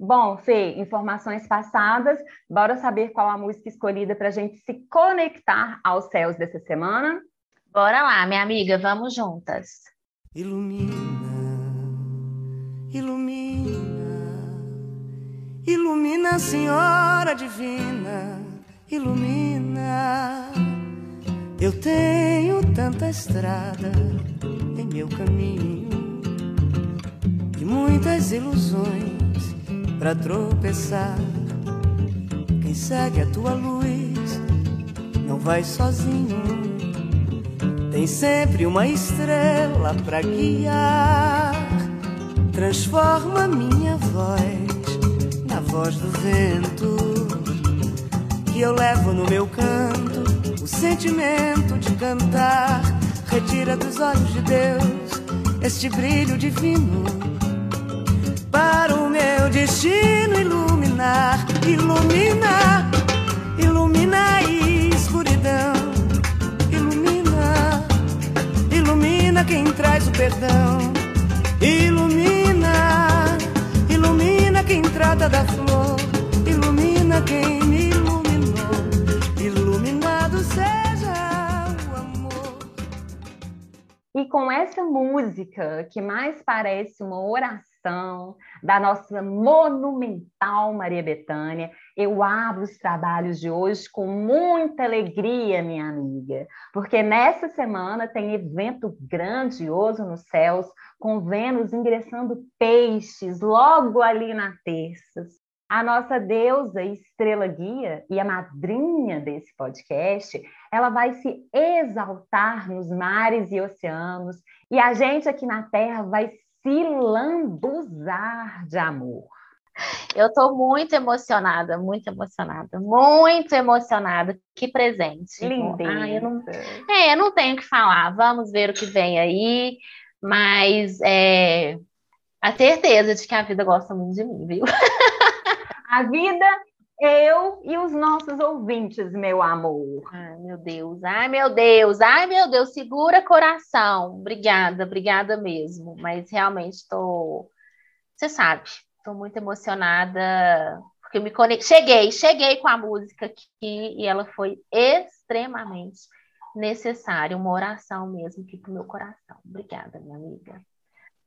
Bom, Fê, informações passadas, bora saber qual a música escolhida para a gente se conectar aos céus dessa semana? Bora lá, minha amiga, vamos juntas. Ilumina, ilumina, ilumina, Senhora Divina, ilumina. Eu tenho tanta estrada em meu caminho e muitas ilusões pra tropeçar. Quem segue a tua luz não vai sozinho. Tem sempre uma estrela pra guiar. Transforma minha voz na voz do vento. Que eu levo no meu canto o sentimento de cantar. Retira dos olhos de Deus este brilho divino para o meu destino iluminar, ilumina, ilumina a escuridão, ilumina, ilumina quem traz o perdão, ilumina, ilumina quem trata da flor, ilumina quem me iluminou, iluminado seja o amor. E com essa música que mais parece uma oração da nossa monumental Maria Bethânia. Eu abro os trabalhos de hoje com muita alegria, minha amiga, porque nessa semana tem evento grandioso nos céus, com Vênus ingressando peixes logo ali na terça. A nossa deusa estrela guia e a madrinha desse podcast, ela vai se exaltar nos mares e oceanos, e a gente aqui na Terra vai se lambuzar de amor. Eu estou muito emocionada, muito emocionada, muito emocionada. Que presente. Lindeza. Ah, eu não, é, eu não tenho o que falar. Vamos ver o que vem aí. Mas é, a certeza de que a vida gosta muito de mim, viu? A vida eu e os nossos ouvintes, meu amor. Ai, meu Deus, ai, meu Deus, ai, meu Deus, segura coração. Obrigada, obrigada mesmo. Mas realmente estou. Você sabe, estou muito emocionada, porque me. Cheguei, cheguei com a música aqui e ela foi extremamente necessária. Uma oração mesmo aqui para o meu coração. Obrigada, minha amiga.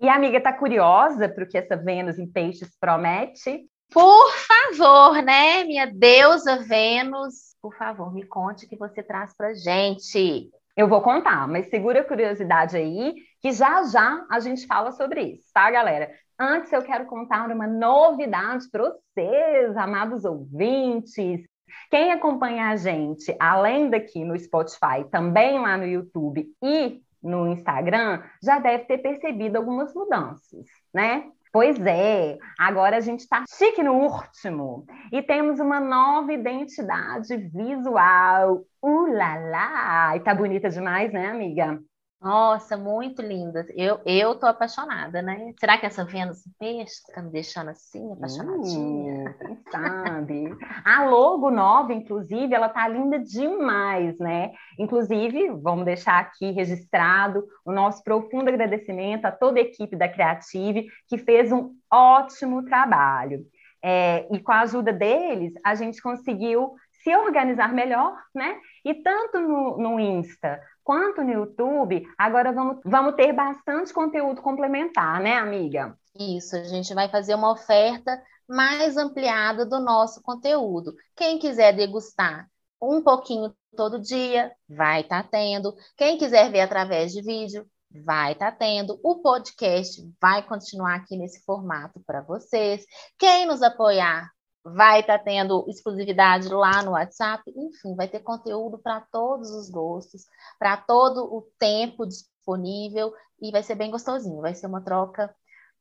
E a amiga está curiosa para o que essa Vênus em Peixes promete? Por favor, né, minha deusa Vênus, por favor, me conte o que você traz para gente. Eu vou contar, mas segura a curiosidade aí, que já já a gente fala sobre isso, tá, galera? Antes eu quero contar uma novidade para vocês, amados ouvintes. Quem acompanha a gente, além daqui no Spotify, também lá no YouTube e no Instagram, já deve ter percebido algumas mudanças, né? Pois é, agora a gente está chique no último e temos uma nova identidade visual. Ulala! E tá bonita demais, né, amiga? Nossa, muito linda. Eu, eu tô apaixonada, né? Será que essa Vênus peixe tá me deixando assim, apaixonadinha? Hum, quem sabe? A logo nova, inclusive, ela tá linda demais, né? Inclusive, vamos deixar aqui registrado o nosso profundo agradecimento a toda a equipe da Creative, que fez um ótimo trabalho. É, e com a ajuda deles, a gente conseguiu se organizar melhor, né? E tanto no, no Insta quanto no YouTube, agora vamos, vamos ter bastante conteúdo complementar, né, amiga? Isso, a gente vai fazer uma oferta mais ampliada do nosso conteúdo. Quem quiser degustar um pouquinho todo dia, vai estar tá tendo. Quem quiser ver através de vídeo, vai estar tá tendo. O podcast vai continuar aqui nesse formato para vocês. Quem nos apoiar vai estar tá tendo exclusividade lá no WhatsApp, enfim, vai ter conteúdo para todos os gostos, para todo o tempo disponível. E vai ser bem gostosinho, vai ser uma troca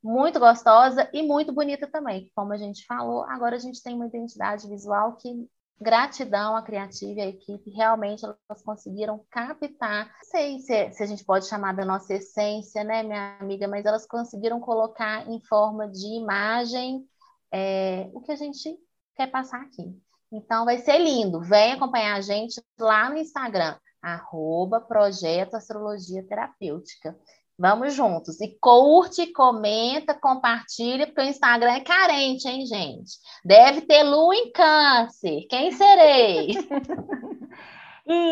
muito gostosa e muito bonita também, como a gente falou, agora a gente tem uma identidade visual que gratidão à Criativa e à equipe, realmente elas conseguiram captar, não sei se, se, a gente pode chamar da nossa essência, né, minha amiga, mas elas conseguiram colocar em forma de imagem é, o que a gente quer passar aqui. Então, vai ser lindo. Vem acompanhar a gente lá no Instagram, arroba Projeto Astrologia Terapêutica. Vamos juntos. E curte, comenta, compartilha, porque o Instagram é carente, hein, gente? Deve ter lua em câncer. Quem serei?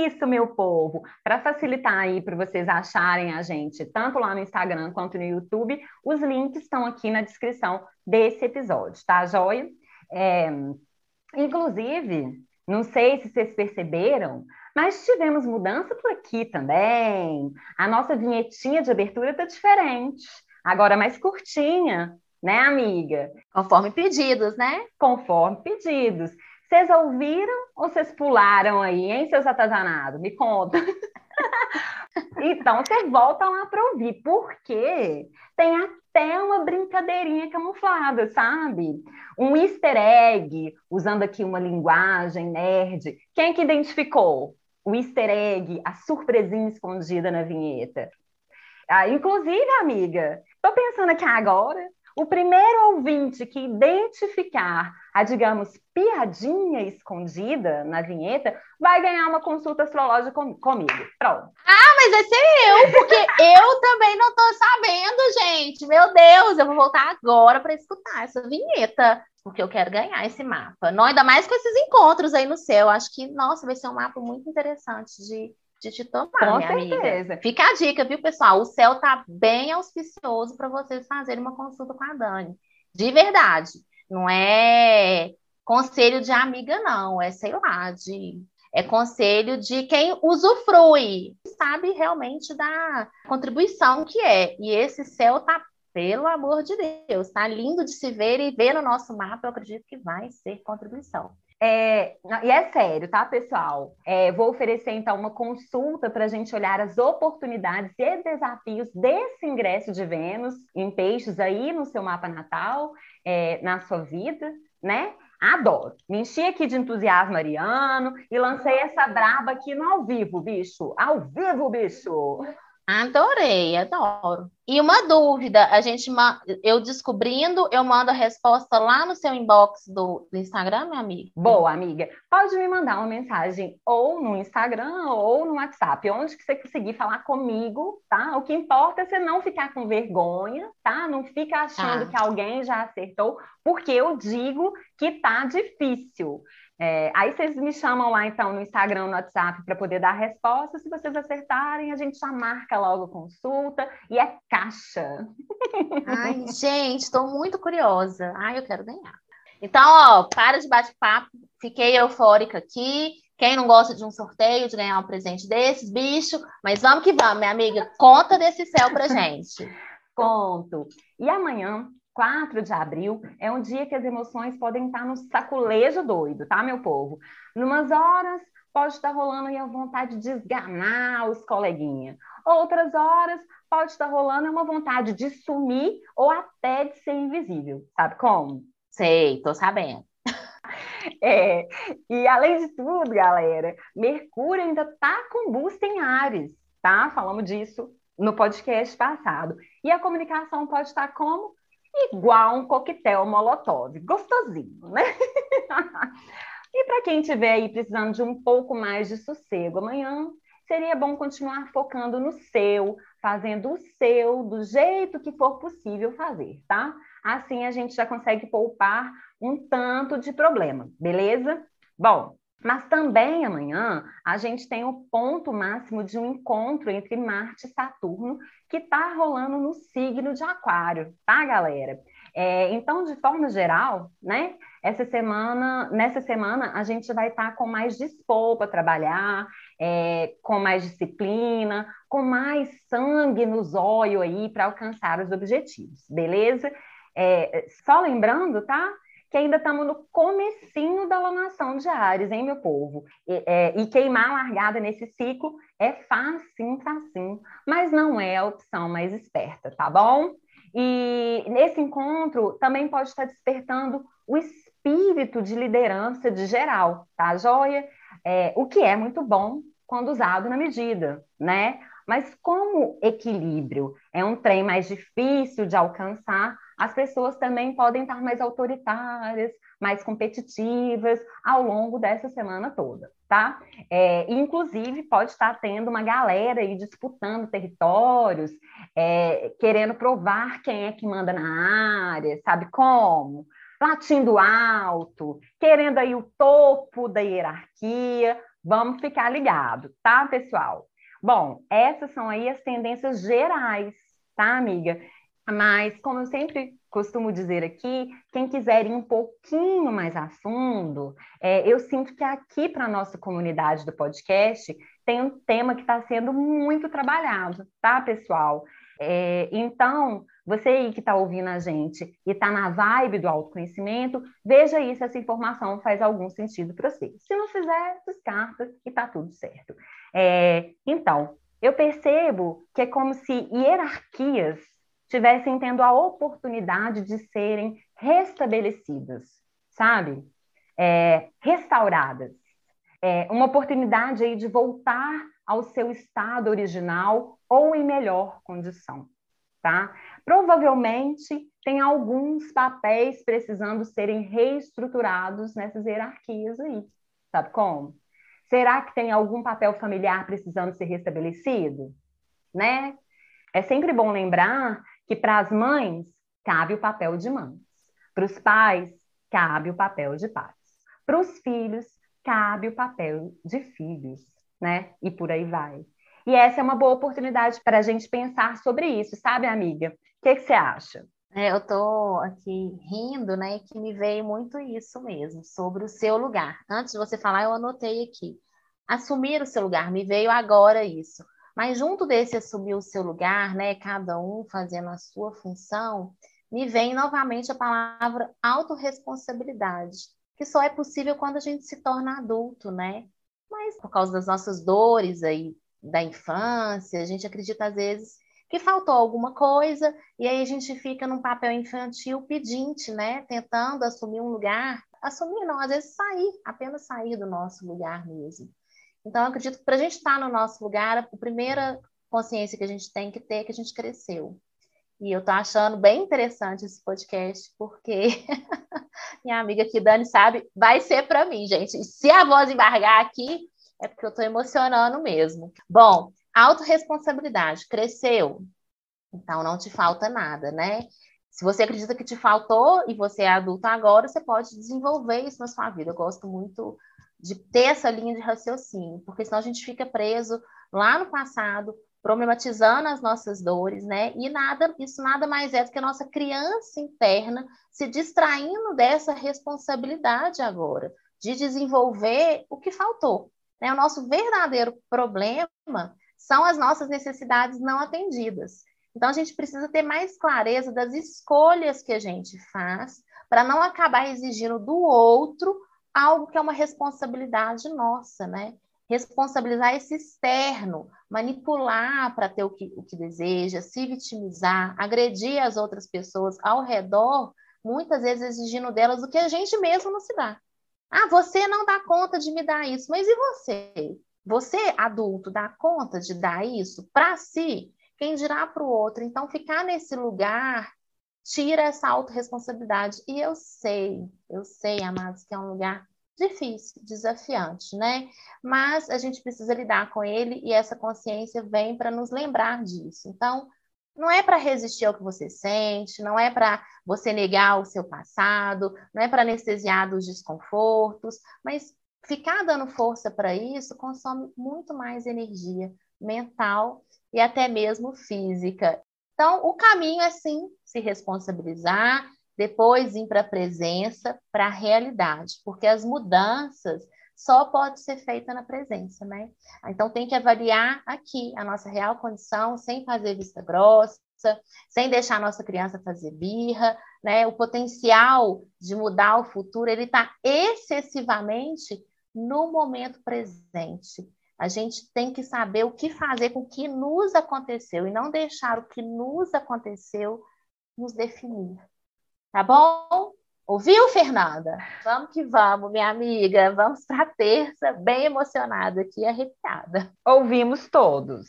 Isso, meu povo. Para facilitar aí para vocês acharem a gente, tanto lá no Instagram quanto no YouTube, os links estão aqui na descrição desse episódio, tá, joia? É, inclusive, não sei se vocês perceberam, mas tivemos mudança por aqui também. A nossa vinhetinha de abertura está diferente, agora mais curtinha, né, amiga? Conforme pedidos, né? Conforme pedidos. Vocês ouviram ou vocês pularam aí, hein, seus atazanados? Me conta. então, vocês voltam lá para ouvir, porque tem até uma brincadeirinha camuflada, sabe? Um easter egg, usando aqui uma linguagem nerd. Quem que identificou o easter egg, a surpresinha escondida na vinheta? Ah, inclusive, amiga, tô pensando aqui agora, o primeiro ouvinte que identificar a, digamos, piadinha escondida na vinheta vai ganhar uma consulta astrológica com, comigo. Pronto. Ah, mas vai ser eu, porque eu também não tô sabendo, gente. Meu Deus, eu vou voltar agora para escutar essa vinheta, porque eu quero ganhar esse mapa. Não, ainda mais com esses encontros aí no céu. Acho que, nossa, vai ser um mapa muito interessante de de te tomar, Com minha certeza. amiga. Fica a dica, viu, pessoal? O céu tá bem auspicioso para vocês fazerem uma consulta com a Dani. De verdade. Não é conselho de amiga, não. É, sei lá, de é conselho de quem usufrui, sabe realmente da contribuição que é. E esse céu tá, pelo amor de Deus, tá lindo de se ver e ver no nosso mapa, eu acredito que vai ser contribuição. É, e é sério, tá, pessoal? É, vou oferecer então uma consulta para a gente olhar as oportunidades e desafios desse ingresso de Vênus em peixes aí no seu mapa natal, é, na sua vida, né? Adoro. Me enchi aqui de entusiasmo ariano e lancei essa braba aqui no ao vivo, bicho. Ao vivo, bicho. Adorei, adoro. E uma dúvida, a gente eu descobrindo, eu mando a resposta lá no seu inbox do, do Instagram, minha amiga. Boa, amiga. Pode me mandar uma mensagem ou no Instagram ou no WhatsApp, onde que você conseguir falar comigo, tá? O que importa é você não ficar com vergonha, tá? Não fica achando tá. que alguém já acertou, porque eu digo que tá difícil. É, aí vocês me chamam lá, então, no Instagram, no WhatsApp, para poder dar a resposta. Se vocês acertarem, a gente já marca logo consulta e é caixa. Ai, gente, estou muito curiosa. Ai, eu quero ganhar. Então, ó, para de bate-papo. Fiquei eufórica aqui. Quem não gosta de um sorteio, de ganhar um presente desses, bicho, mas vamos que vamos, minha amiga. Conta desse céu pra gente. Conto. E amanhã 4 de abril é um dia que as emoções podem estar no saculejo doido, tá, meu povo? Numas horas pode estar rolando aí a vontade de esganar os coleguinhas. Outras horas pode estar rolando uma vontade de sumir ou até de ser invisível. Sabe como? Sei, tô sabendo. É, e além de tudo, galera, Mercúrio ainda tá com boost em Ares, tá? Falamos disso no podcast passado. E a comunicação pode estar como? Igual um coquetel molotov, gostosinho, né? e para quem estiver aí precisando de um pouco mais de sossego amanhã, seria bom continuar focando no seu, fazendo o seu do jeito que for possível fazer, tá? Assim a gente já consegue poupar um tanto de problema, beleza? Bom, mas também amanhã a gente tem o ponto máximo de um encontro entre Marte e Saturno que está rolando no signo de Aquário, tá, galera? É, então, de forma geral, né? Essa semana, nessa semana, a gente vai estar tá com mais dispor para trabalhar, é, com mais disciplina, com mais sangue no zóio aí para alcançar os objetivos, beleza? É, só lembrando, tá? Que ainda estamos no comecinho da alunação de Ares, hein, meu povo? E, é, e queimar a largada nesse ciclo é facinho, facinho, mas não é a opção mais esperta, tá bom? E nesse encontro também pode estar despertando o espírito de liderança de geral, tá, joia? É, o que é muito bom quando usado na medida, né? Mas como equilíbrio é um trem mais difícil de alcançar, as pessoas também podem estar mais autoritárias, mais competitivas ao longo dessa semana toda, tá? É, inclusive, pode estar tendo uma galera aí disputando territórios, é, querendo provar quem é que manda na área, sabe como? Latindo alto, querendo aí o topo da hierarquia, Vamos ficar ligado, tá, pessoal? Bom, essas são aí as tendências gerais, tá, amiga? Mas, como eu sempre costumo dizer aqui, quem quiser ir um pouquinho mais a fundo, é, eu sinto que aqui para a nossa comunidade do podcast tem um tema que está sendo muito trabalhado, tá, pessoal? É, então, você aí que está ouvindo a gente e está na vibe do autoconhecimento, veja aí se essa informação faz algum sentido para você. Se não fizer, descarta e está tudo certo. É, então, eu percebo que é como se hierarquias tivessem tendo a oportunidade de serem restabelecidas, sabe? É, restauradas. É, uma oportunidade aí de voltar ao seu estado original ou em melhor condição, tá? Provavelmente tem alguns papéis precisando serem reestruturados nessas hierarquias aí. Sabe como? Será que tem algum papel familiar precisando ser restabelecido? Né? É sempre bom lembrar que para as mães cabe o papel de mães, para os pais cabe o papel de pais, para os filhos cabe o papel de filhos, né? E por aí vai. E essa é uma boa oportunidade para a gente pensar sobre isso, sabe, amiga? O que, você acha? É, eu estou aqui rindo, né? Que me veio muito isso mesmo, sobre o seu lugar. Antes de você falar, eu anotei aqui. Assumir o seu lugar, me veio agora isso. Mas junto desse assumir o seu lugar, né? Cada um fazendo a sua função, me vem novamente a palavra autorresponsabilidade, que só é possível quando a gente se torna adulto, né? Mas por causa das nossas dores aí da infância, a gente acredita às vezes que faltou alguma coisa e aí a gente fica num papel infantil pedinte, né? Tentando assumir um lugar. Assumir não, às vezes sair, apenas sair do nosso lugar mesmo. Então, eu acredito que para a gente estar no nosso lugar, a primeira consciência que a gente tem que ter é que a gente cresceu. E eu tô achando bem interessante esse podcast, porque minha amiga aqui, Dani, sabe, vai ser para mim, gente. E se a voz embargar aqui, é porque eu estou emocionando mesmo. Bom, autorresponsabilidade, cresceu. Então não te falta nada, né? Se você acredita que te faltou e você é adulto agora, você pode desenvolver isso na sua vida. Eu gosto muito de ter essa linha de raciocínio, porque senão a gente fica preso lá no passado, problematizando as nossas dores, né? E nada, isso nada mais é do que a nossa criança interna se distraindo dessa responsabilidade agora, de desenvolver o que faltou. Né? O nosso verdadeiro problema são as nossas necessidades não atendidas. Então, a gente precisa ter mais clareza das escolhas que a gente faz para não acabar exigindo do outro algo que é uma responsabilidade nossa, né? Responsabilizar esse externo, manipular para ter o que, o que deseja, se vitimizar, agredir as outras pessoas ao redor, muitas vezes exigindo delas o que a gente mesmo não se dá. Ah, você não dá conta de me dar isso, mas e você? Você, adulto, dá conta de dar isso para si? quem dirá para o outro. Então, ficar nesse lugar tira essa autorresponsabilidade. E eu sei, eu sei, amados, que é um lugar difícil, desafiante, né? Mas a gente precisa lidar com ele e essa consciência vem para nos lembrar disso. Então, não é para resistir ao que você sente, não é para você negar o seu passado, não é para anestesiar dos desconfortos, mas ficar dando força para isso consome muito mais energia mental e até mesmo física. Então, o caminho é sim se responsabilizar, depois ir para a presença, para a realidade, porque as mudanças só pode ser feita na presença, né? Então tem que avaliar aqui a nossa real condição, sem fazer vista grossa, sem deixar a nossa criança fazer birra, né? O potencial de mudar o futuro, ele está excessivamente no momento presente. A gente tem que saber o que fazer com o que nos aconteceu e não deixar o que nos aconteceu nos definir. Tá bom? Ouviu, Fernanda? Vamos que vamos, minha amiga. Vamos para a terça, bem emocionada aqui, arrepiada. Ouvimos todos.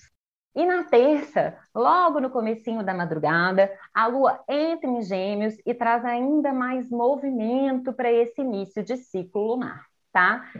E na terça, logo no comecinho da madrugada, a lua entra em gêmeos e traz ainda mais movimento para esse início de ciclo lunar, tá?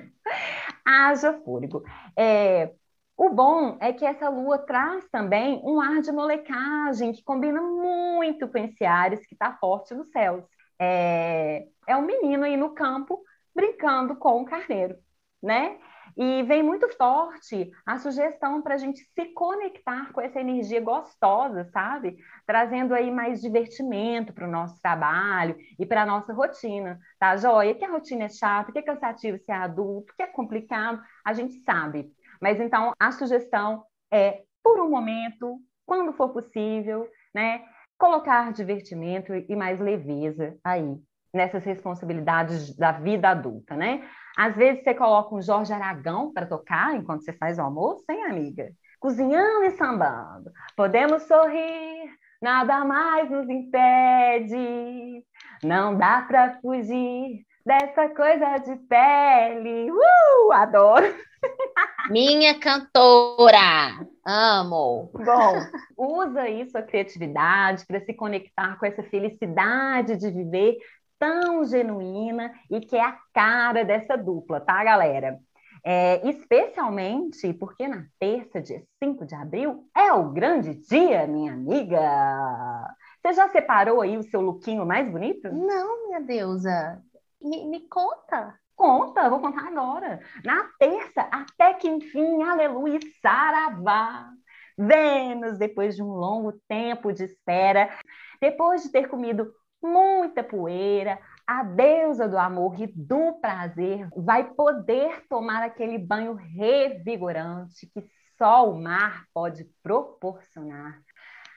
Haja fôlego. É, o bom é que essa lua traz também um ar de molecagem que combina muito com esse Ares que está forte nos céus. É, é um menino aí no campo brincando com o carneiro, né? E vem muito forte a sugestão para a gente se conectar com essa energia gostosa, sabe? Trazendo aí mais divertimento para o nosso trabalho e para a nossa rotina, tá, Joia? Que a rotina é chata, que é cansativo ser adulto, que é complicado, a gente sabe. Mas então a sugestão é, por um momento, quando for possível, né, colocar divertimento e mais leveza aí nessas responsabilidades da vida adulta, né? Às vezes você coloca um Jorge Aragão para tocar enquanto você faz o almoço, hein, amiga? Cozinhando e sambando. Podemos sorrir, nada mais nos impede. Não dá para fugir dessa coisa de pele. Uh, adoro! Minha cantora! Amo! Bom, usa aí sua criatividade para se conectar com essa felicidade de viver tão genuína e que é a cara dessa dupla, tá, galera? É, especialmente porque na terça, dia 5 de abril, é o grande dia, minha amiga! Você já separou aí o seu lookinho mais bonito? Não, minha deusa. Me, me conta. Conta, vou contar agora. Na terça, até que enfim, aleluia, saravá. Vênus, depois de um longo tempo de espera, depois de ter comido muita poeira, a deusa do amor e do prazer vai poder tomar aquele banho revigorante que só o mar pode proporcionar.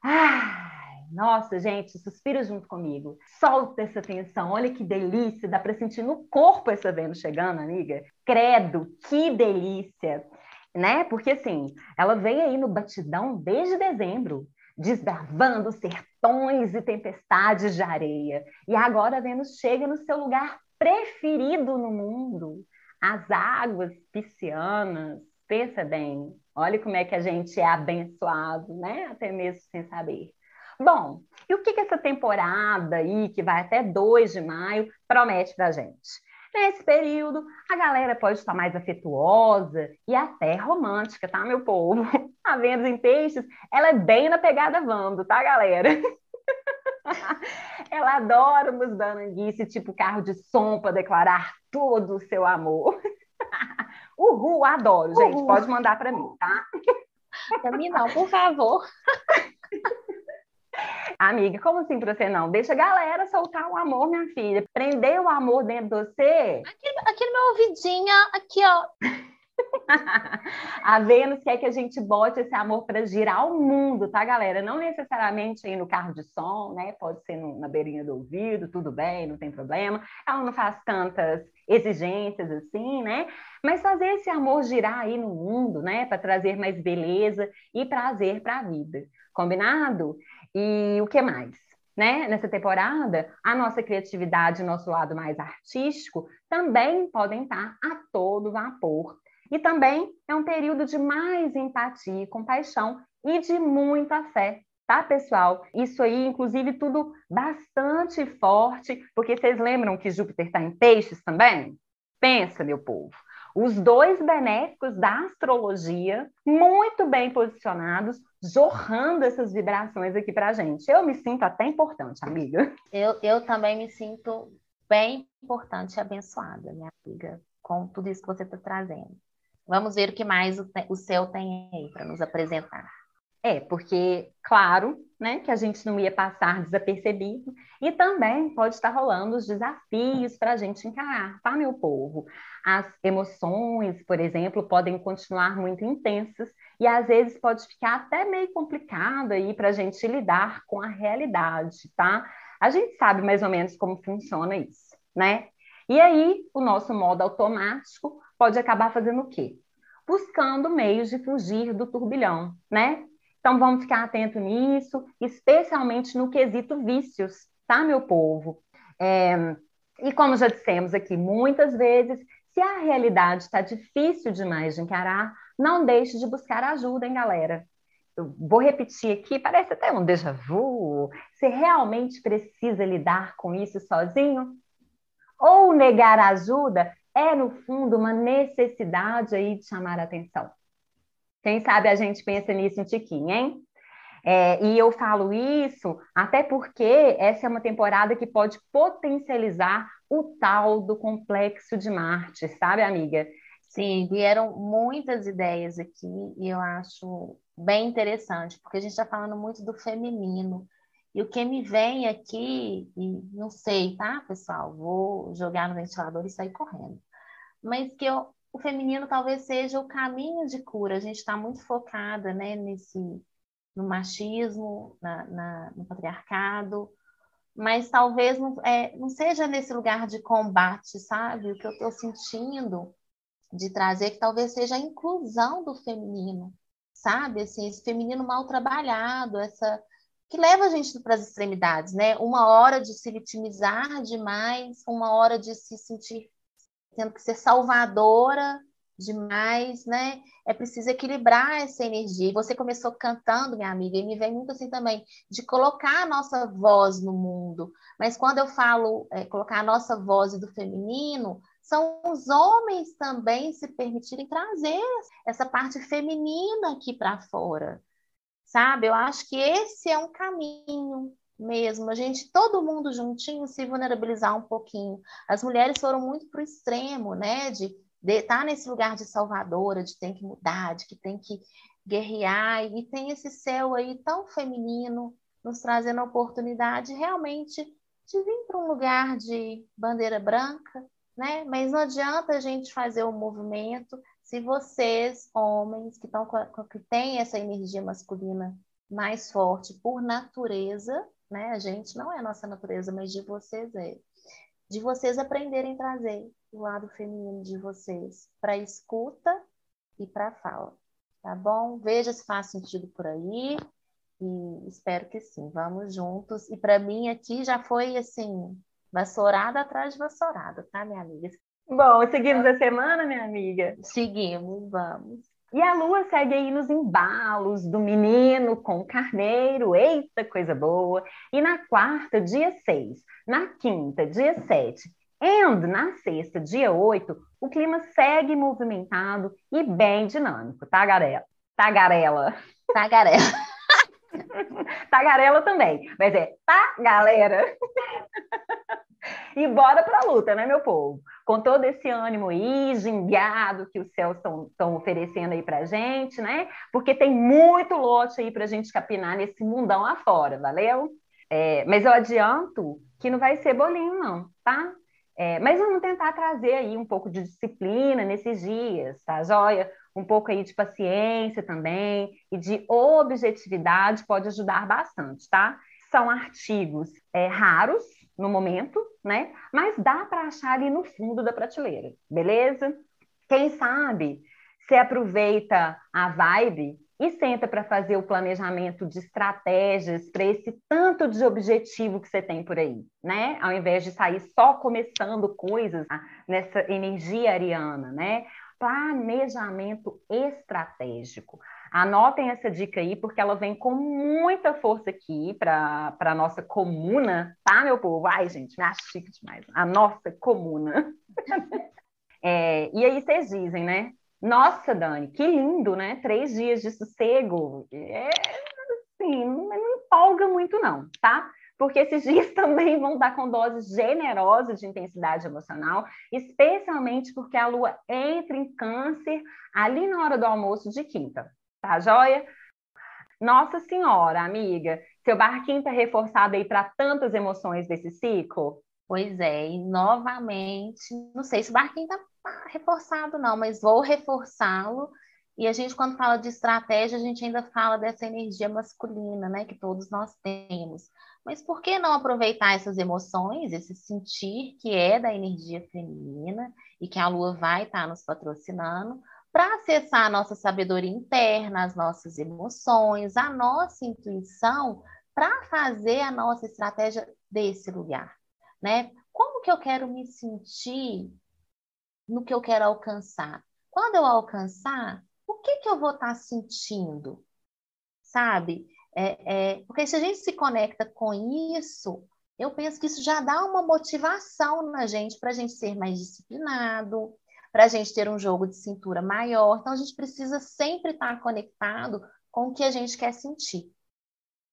Ai, nossa, gente, suspira junto comigo. Solta essa tensão. Olha que delícia. Dá para sentir no corpo essa Vênus chegando, amiga. Credo, que delícia. Né? Porque assim, ela veio aí no batidão desde dezembro, desbravando sertões e tempestades de areia. E agora a Vênus chega no seu lugar preferido no mundo, as águas piscianas. Pensa bem, olha como é que a gente é abençoado, né? Até mesmo sem saber. Bom, e o que, que essa temporada aí, que vai até 2 de maio, promete para gente? Nesse período, a galera pode estar mais afetuosa e até romântica, tá, meu povo? A Vênus em Peixes, ela é bem na pegada Vando, tá, galera? ela adora umas bananguice, tipo carro de som para declarar todo o seu amor. Uhul, adoro, gente. Uhul. Pode mandar para mim, tá? Para mim não, por favor. Amiga, como assim pra você não? Deixa a galera soltar o amor, minha filha. Prender o amor dentro de você. Aqui, aqui no meu ouvidinho, aqui, ó. a Vênus quer que a gente bote esse amor para girar o mundo, tá, galera? Não necessariamente aí no carro de som, né? Pode ser no, na beirinha do ouvido, tudo bem, não tem problema. Ela não faz tantas exigências assim, né? Mas fazer esse amor girar aí no mundo, né? Para trazer mais beleza e prazer para a vida. Combinado? E o que mais? Né? Nessa temporada, a nossa criatividade, o nosso lado mais artístico, também podem estar a todo vapor E também é um período de mais empatia e compaixão e de muita fé, tá, pessoal? Isso aí, inclusive, tudo bastante forte, porque vocês lembram que Júpiter está em peixes também? Pensa, meu povo. Os dois benéficos da astrologia, muito bem posicionados, jorrando essas vibrações aqui para a gente. Eu me sinto até importante, amiga. Eu, eu também me sinto bem importante e abençoada, minha amiga, com tudo isso que você está trazendo. Vamos ver o que mais o, o céu tem aí para nos apresentar. É, porque, claro, né, que a gente não ia passar desapercebido, e também pode estar rolando os desafios para a gente encarar, tá, meu povo? As emoções, por exemplo, podem continuar muito intensas, e às vezes pode ficar até meio complicado aí para a gente lidar com a realidade, tá? A gente sabe mais ou menos como funciona isso, né? E aí, o nosso modo automático pode acabar fazendo o quê? Buscando meios de fugir do turbilhão, né? Então, vamos ficar atento nisso, especialmente no quesito vícios, tá, meu povo? É, e como já dissemos aqui muitas vezes, se a realidade está difícil demais de encarar, não deixe de buscar ajuda, hein, galera? Eu vou repetir aqui, parece até um déjà vu. Você realmente precisa lidar com isso sozinho? Ou negar ajuda é, no fundo, uma necessidade aí de chamar atenção? Quem sabe a gente pensa nisso um tiquinho, hein? É, e eu falo isso até porque essa é uma temporada que pode potencializar o tal do complexo de Marte, sabe, amiga? Sim, vieram muitas ideias aqui e eu acho bem interessante, porque a gente está falando muito do feminino. E o que me vem aqui, e não sei, tá, pessoal? Vou jogar no ventilador e sair correndo. Mas que eu o feminino talvez seja o caminho de cura. A gente está muito focada né, nesse, no machismo, na, na, no patriarcado, mas talvez não, é, não seja nesse lugar de combate, sabe? O que eu estou sentindo de trazer que talvez seja a inclusão do feminino, sabe? Assim, esse feminino mal trabalhado, essa que leva a gente para as extremidades, né? Uma hora de se vitimizar demais, uma hora de se sentir tendo que ser salvadora demais, né? É preciso equilibrar essa energia. E você começou cantando, minha amiga, e me vem muito assim também, de colocar a nossa voz no mundo. Mas quando eu falo é, colocar a nossa voz do feminino, são os homens também se permitirem trazer essa parte feminina aqui para fora. Sabe? Eu acho que esse é um caminho mesmo, a gente, todo mundo juntinho, se vulnerabilizar um pouquinho. As mulheres foram muito para o extremo, né, de estar tá nesse lugar de salvadora, de tem que mudar, de que tem que guerrear, e tem esse céu aí tão feminino, nos trazendo a oportunidade realmente de vir para um lugar de bandeira branca, né? Mas não adianta a gente fazer o um movimento se vocês, homens, que, estão que têm essa energia masculina mais forte por natureza, né? A gente não é a nossa natureza, mas de vocês é. De vocês aprenderem a trazer o lado feminino de vocês para escuta e para fala, tá bom? Veja se faz sentido por aí e espero que sim. Vamos juntos. E para mim aqui já foi assim, vassourada atrás de vassourada, tá, minha amiga? Bom, seguimos a semana, minha amiga? Seguimos, vamos. E a lua segue aí nos embalos do menino com o carneiro, eita coisa boa. E na quarta, dia 6, na quinta, dia 7, e na sexta, dia 8, o clima segue movimentado e bem dinâmico, tá, Garela? Tagarela. Tagarela. Tagarela também, mas é tá, galera? E bora para a luta, né, meu povo? Com todo esse ânimo aí, gingado que os céus estão oferecendo aí para gente, né? Porque tem muito lote aí para a gente capinar nesse mundão afora, valeu? É, mas eu adianto que não vai ser bolinho, não, tá? É, mas vamos tentar trazer aí um pouco de disciplina nesses dias, tá, joia? Um pouco aí de paciência também e de objetividade pode ajudar bastante, tá? São artigos é, raros, no momento, né? Mas dá para achar ali no fundo da prateleira, beleza? Quem sabe você aproveita a vibe e senta para fazer o planejamento de estratégias para esse tanto de objetivo que você tem por aí, né? Ao invés de sair só começando coisas nessa energia ariana, né? planejamento estratégico. Anotem essa dica aí, porque ela vem com muita força aqui para a nossa comuna, tá, meu povo? Ai, gente, me acho chique demais. A nossa comuna. é, e aí vocês dizem, né? Nossa, Dani, que lindo, né? Três dias de sossego. É, assim, não empolga muito, não, tá? porque esses dias também vão dar com doses generosas de intensidade emocional, especialmente porque a lua entra em câncer ali na hora do almoço de quinta, tá joia? Nossa Senhora, amiga, seu barquinho tá reforçado aí para tantas emoções desse ciclo? Pois é, e novamente, não sei se o barquinho tá reforçado não, mas vou reforçá-lo. E a gente, quando fala de estratégia, a gente ainda fala dessa energia masculina, né, que todos nós temos. Mas por que não aproveitar essas emoções, esse sentir que é da energia feminina e que a lua vai estar nos patrocinando, para acessar a nossa sabedoria interna, as nossas emoções, a nossa intuição, para fazer a nossa estratégia desse lugar, né? Como que eu quero me sentir no que eu quero alcançar? Quando eu alcançar, o que que eu vou estar tá sentindo? Sabe? É, é, porque se a gente se conecta com isso, eu penso que isso já dá uma motivação na gente para a gente ser mais disciplinado, para a gente ter um jogo de cintura maior. Então, a gente precisa sempre estar conectado com o que a gente quer sentir,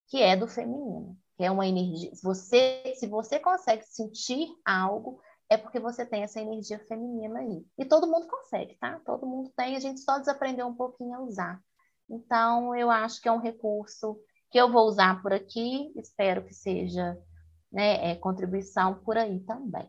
que é do feminino, que é uma energia. Você, se você consegue sentir algo, é porque você tem essa energia feminina aí. E todo mundo consegue, tá? Todo mundo tem, a gente só desaprendeu um pouquinho a usar. Então, eu acho que é um recurso que eu vou usar por aqui, espero que seja né, é, contribuição por aí também.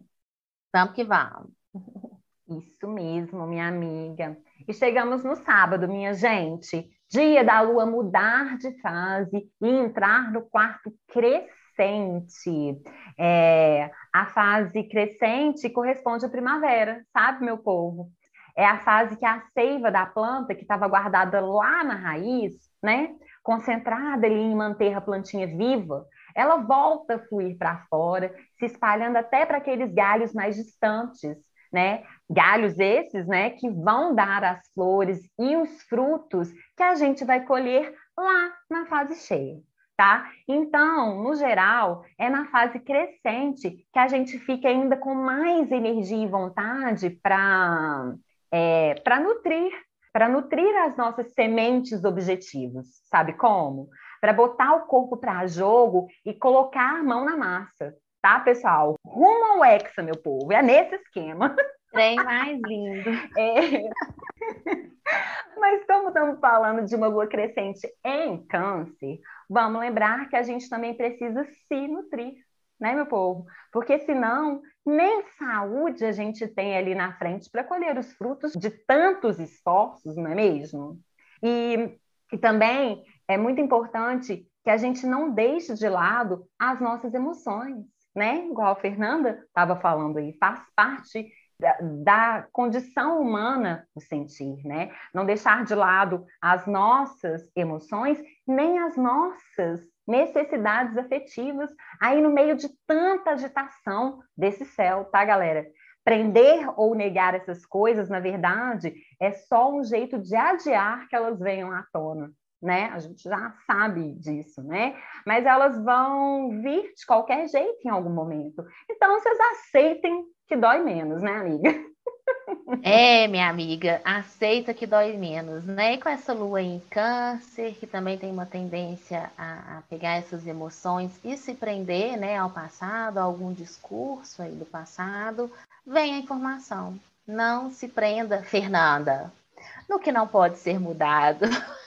Vamos que vamos. Isso mesmo, minha amiga. E chegamos no sábado, minha gente. Dia da lua mudar de fase e entrar no quarto crescente. É, a fase crescente corresponde à primavera, sabe, meu povo? É a fase que a seiva da planta, que estava guardada lá na raiz, né? concentrada ali em manter a plantinha viva, ela volta a fluir para fora, se espalhando até para aqueles galhos mais distantes, né? Galhos esses, né, que vão dar as flores e os frutos que a gente vai colher lá na fase cheia, tá? Então, no geral, é na fase crescente que a gente fica ainda com mais energia e vontade para é, para nutrir para nutrir as nossas sementes objetivos. Sabe como? Para botar o corpo para jogo e colocar a mão na massa, tá, pessoal? Rumo ao Hexa, meu povo. É nesse esquema. Trem mais lindo. É. Mas como estamos falando de uma lua crescente em câncer, vamos lembrar que a gente também precisa se nutrir, né, meu povo? Porque senão nem saúde a gente tem ali na frente para colher os frutos de tantos esforços, não é mesmo? E, e também é muito importante que a gente não deixe de lado as nossas emoções, né? Igual a Fernanda estava falando aí, faz parte da, da, condição humana o sentir, né? Não deixar de lado as nossas emoções, nem as nossas necessidades afetivas aí no meio de tanta agitação desse céu, tá, galera? Prender ou negar essas coisas, na verdade, é só um jeito de adiar que elas venham à tona, né? A gente já sabe disso, né? Mas elas vão vir de qualquer jeito em algum momento. Então, vocês aceitem que dói menos, né, amiga? É, minha amiga, aceita que dói menos, né? E com essa lua em câncer, que também tem uma tendência a, a, pegar essas emoções e se prender, né, ao passado, a algum discurso aí do passado, vem a informação. Não se prenda, Fernanda, no que não pode ser mudado.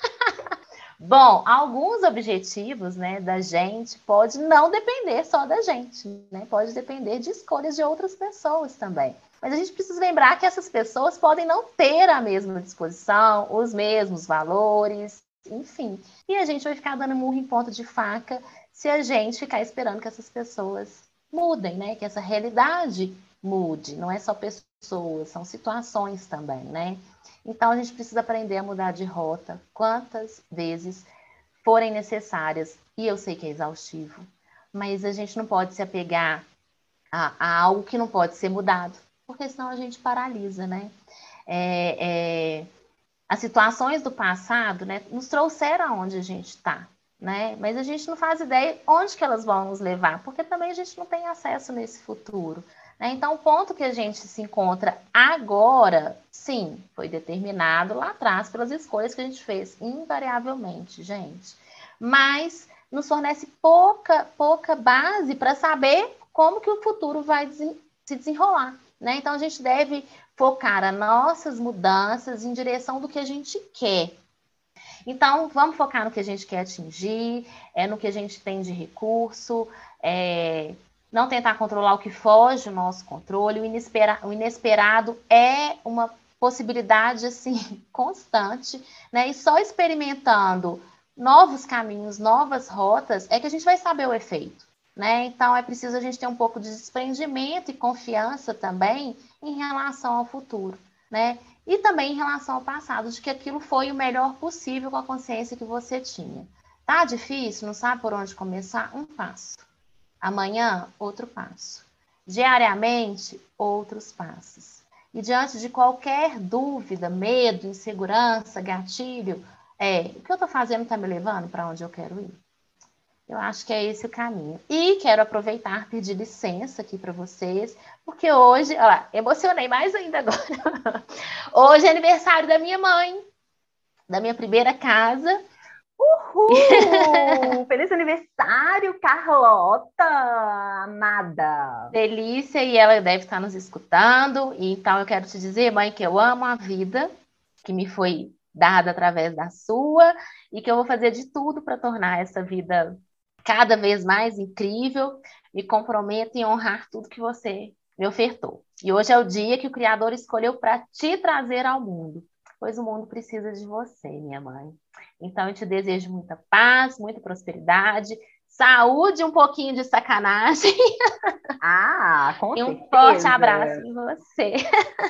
Bom, alguns objetivos, né, da gente pode não depender só da gente, né? Pode depender de escolhas de outras pessoas também. Mas a gente precisa lembrar que essas pessoas podem não ter a mesma disposição, os mesmos valores, enfim. E a gente vai ficar dando murro em ponta de faca se a gente ficar esperando que essas pessoas mudem, né? Que essa realidade mude. Não é só pessoas, são situações também, né? Então a gente precisa aprender a mudar de rota quantas vezes forem necessárias. E eu sei que é exaustivo, mas a gente não pode se apegar a, a algo que não pode ser mudado porque senão a gente paralisa, né? é, é, as situações do passado né, nos trouxeram aonde a gente está. Né? Mas a gente não faz ideia onde que elas vão nos levar, porque também a gente não tem acesso nesse futuro. Né? Então, o ponto que a gente se encontra agora, sim, foi determinado lá atrás pelas escolhas que a gente fez, invariavelmente, gente. Mas nos fornece pouca, pouca base para saber como que o futuro vai se desenrolar. Né? Então, a gente deve focar as nossas mudanças em direção do que a gente quer. Então, vamos focar no que a gente quer atingir, é no que a gente tem de recurso, é, não tentar controlar o que foge do nosso controle. O, inespera, o inesperado é uma possibilidade assim constante, né? E só experimentando novos caminhos, novas rotas, é que a gente vai saber o efeito. Né? Então é preciso a gente ter um pouco de desprendimento e confiança também em relação ao futuro, né? E também em relação ao passado, de que aquilo foi o melhor possível com a consciência que você tinha. Tá difícil, não sabe por onde começar? Um passo. Amanhã, outro passo. Diariamente, outros passos. E diante de qualquer dúvida, medo, insegurança, gatilho, é, o que eu estou fazendo está me levando para onde eu quero ir? Eu acho que é esse o caminho. E quero aproveitar, pedir licença aqui para vocês, porque hoje, ó, emocionei mais ainda agora. Hoje é aniversário da minha mãe, da minha primeira casa, Uhul! Feliz aniversário, Carlota! Amada! Delícia, e ela deve estar nos escutando. Então, eu quero te dizer, mãe, que eu amo a vida que me foi dada através da sua e que eu vou fazer de tudo para tornar essa vida cada vez mais incrível. Me comprometo em honrar tudo que você me ofertou. E hoje é o dia que o Criador escolheu para te trazer ao mundo, pois o mundo precisa de você, minha mãe. Então, eu te desejo muita paz, muita prosperidade, saúde, um pouquinho de sacanagem. Ah, com E um certeza. forte abraço em você.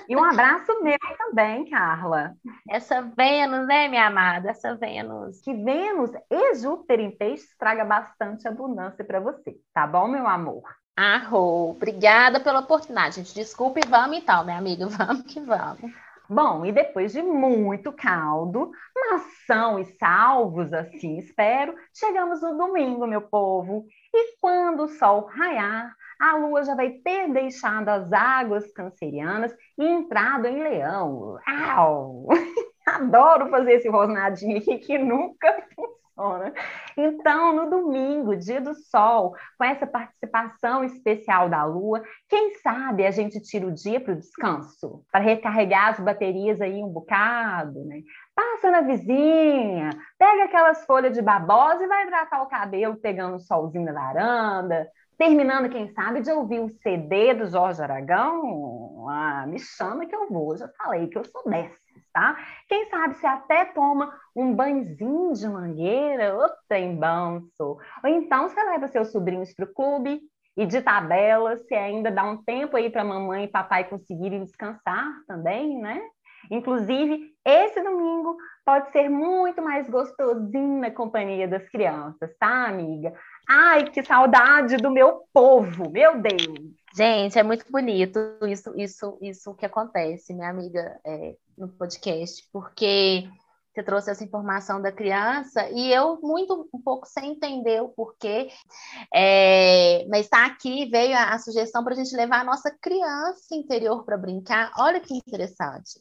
E um abraço meu também, Carla. Essa Vênus, né, minha amada? Essa Vênus. Que Vênus e Júpiter em peixes traga bastante abundância para você, tá bom, meu amor? Arro, obrigada pela oportunidade, gente. Desculpe, vamos então, minha amiga, vamos que vamos. Bom, e depois de muito caldo, mação e salvos, assim espero, chegamos no domingo, meu povo. E quando o sol raiar, a lua já vai ter deixado as águas cancerianas e entrado em leão. Au! Adoro fazer esse rosnadinho aqui que nunca funciona. Então, no domingo, dia do sol, com essa participação especial da lua, quem sabe a gente tira o dia para o descanso, para recarregar as baterias aí um bocado, né? Passa na vizinha, pega aquelas folhas de babosa e vai hidratar o cabelo pegando o solzinho na varanda, terminando, quem sabe, de ouvir o CD do Jorge Aragão. Ah, me chama que eu vou, já falei que eu sou dessas, tá? Quem sabe você até toma um banhozinho de mangueira, ô tem banço. Ou então você leva seus sobrinhos para o clube e de tabela, se ainda dá um tempo aí para mamãe e papai conseguirem descansar também, né? Inclusive, esse domingo pode ser muito mais gostosinho na companhia das crianças, tá, amiga? Ai, que saudade do meu povo, meu Deus! Gente, é muito bonito isso, isso, isso que acontece, minha amiga, é, no podcast, porque você trouxe essa informação da criança e eu muito um pouco sem entender o porquê, é, mas está aqui veio a, a sugestão para a gente levar a nossa criança interior para brincar. Olha que interessante,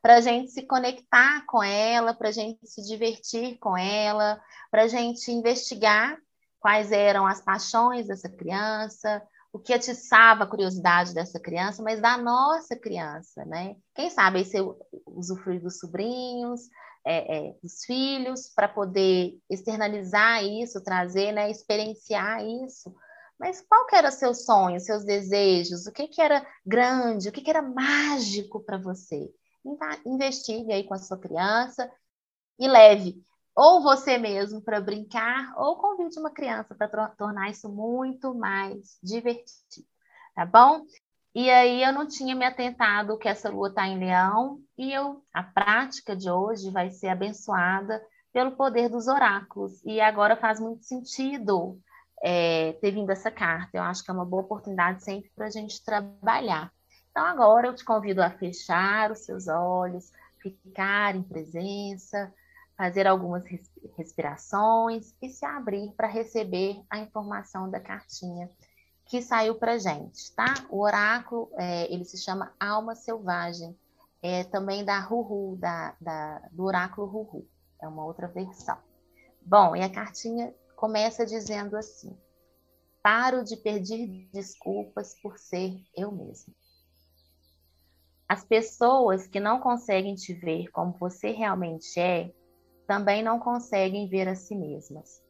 para a gente se conectar com ela, para a gente se divertir com ela, para a gente investigar quais eram as paixões dessa criança, o que atiçava a curiosidade dessa criança, mas da nossa criança, né? Quem sabe aí usufruir dos sobrinhos, é, é, dos filhos, para poder externalizar isso, trazer, né, experienciar isso. Mas qual que era seu sonho, seus desejos? O que, que era grande? O que, que era mágico para você? Investigue aí com a sua criança e leve ou você mesmo para brincar, ou convide uma criança para tornar isso muito mais divertido, tá bom? E aí eu não tinha me atentado que essa lua está em leão, e eu, a prática de hoje vai ser abençoada pelo poder dos oráculos. E agora faz muito sentido é, ter vindo essa carta. Eu acho que é uma boa oportunidade sempre para a gente trabalhar. Então, agora eu te convido a fechar os seus olhos, ficar em presença, fazer algumas respirações e se abrir para receber a informação da cartinha que saiu para gente, tá? O oráculo, é, ele se chama Alma Selvagem, é também da Ruhu, da, da, do oráculo Ruhu, é uma outra versão. Bom, e a cartinha começa dizendo assim: Paro de pedir desculpas por ser eu mesmo. As pessoas que não conseguem te ver como você realmente é, também não conseguem ver a si mesmas.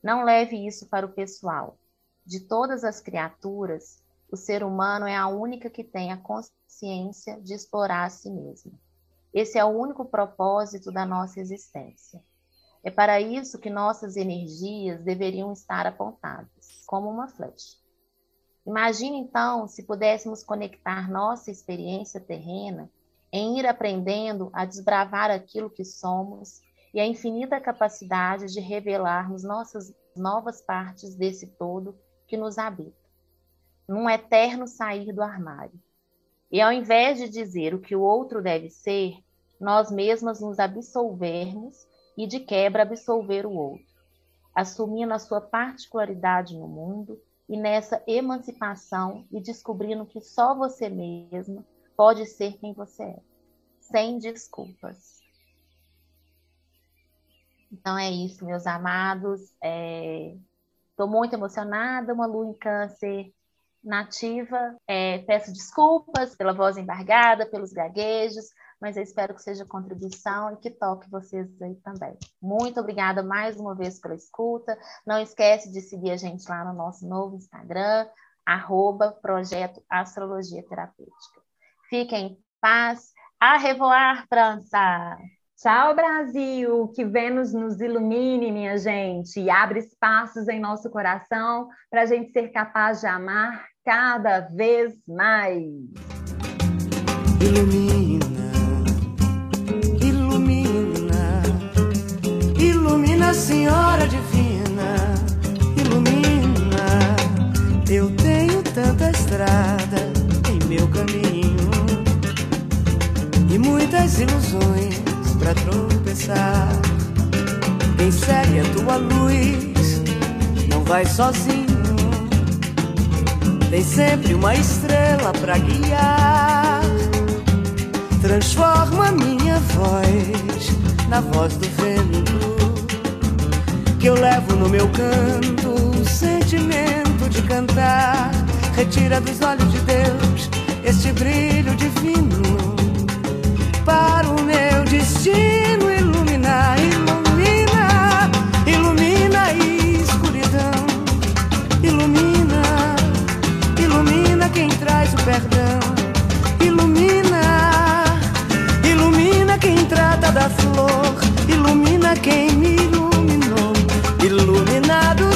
Não leve isso para o pessoal. De todas as criaturas, o ser humano é a única que tem a consciência de explorar a si mesmo. Esse é o único propósito da nossa existência. É para isso que nossas energias deveriam estar apontadas, como uma flecha. Imagine então se pudéssemos conectar nossa experiência terrena em ir aprendendo a desbravar aquilo que somos e a infinita capacidade de revelarmos nossas novas partes desse todo que nos habita, num eterno sair do armário. E ao invés de dizer o que o outro deve ser, nós mesmas nos absolvermos e de quebra absolver o outro, assumindo a sua particularidade no mundo e nessa emancipação e descobrindo que só você mesma pode ser quem você é, sem desculpas. Então é isso, meus amados. Estou é... muito emocionada, uma lua em câncer nativa. É, peço desculpas pela voz embargada, pelos gaguejos, mas eu espero que seja contribuição e que toque vocês aí também. Muito obrigada mais uma vez pela escuta. Não esquece de seguir a gente lá no nosso novo Instagram, arroba Projeto Astrologia Terapêutica. Fiquem em paz. A revoar, França! Tchau, Brasil! Que Vênus nos ilumine, minha gente, e abre espaços em nosso coração para a gente ser capaz de amar cada vez mais. Ilumina Senhora Divina, ilumina. Eu tenho tanta estrada em meu caminho e muitas ilusões para tropeçar. Segue a tua luz não vai sozinho. Tem sempre uma estrela para guiar. Transforma minha voz na voz do vento que eu levo no meu canto o sentimento de cantar. Retira dos olhos de Deus este brilho divino para o meu destino iluminar, ilumina, ilumina a escuridão, ilumina, ilumina quem traz o perdão, ilumina, ilumina quem trata da flor, ilumina quem me iluminou, iluminado.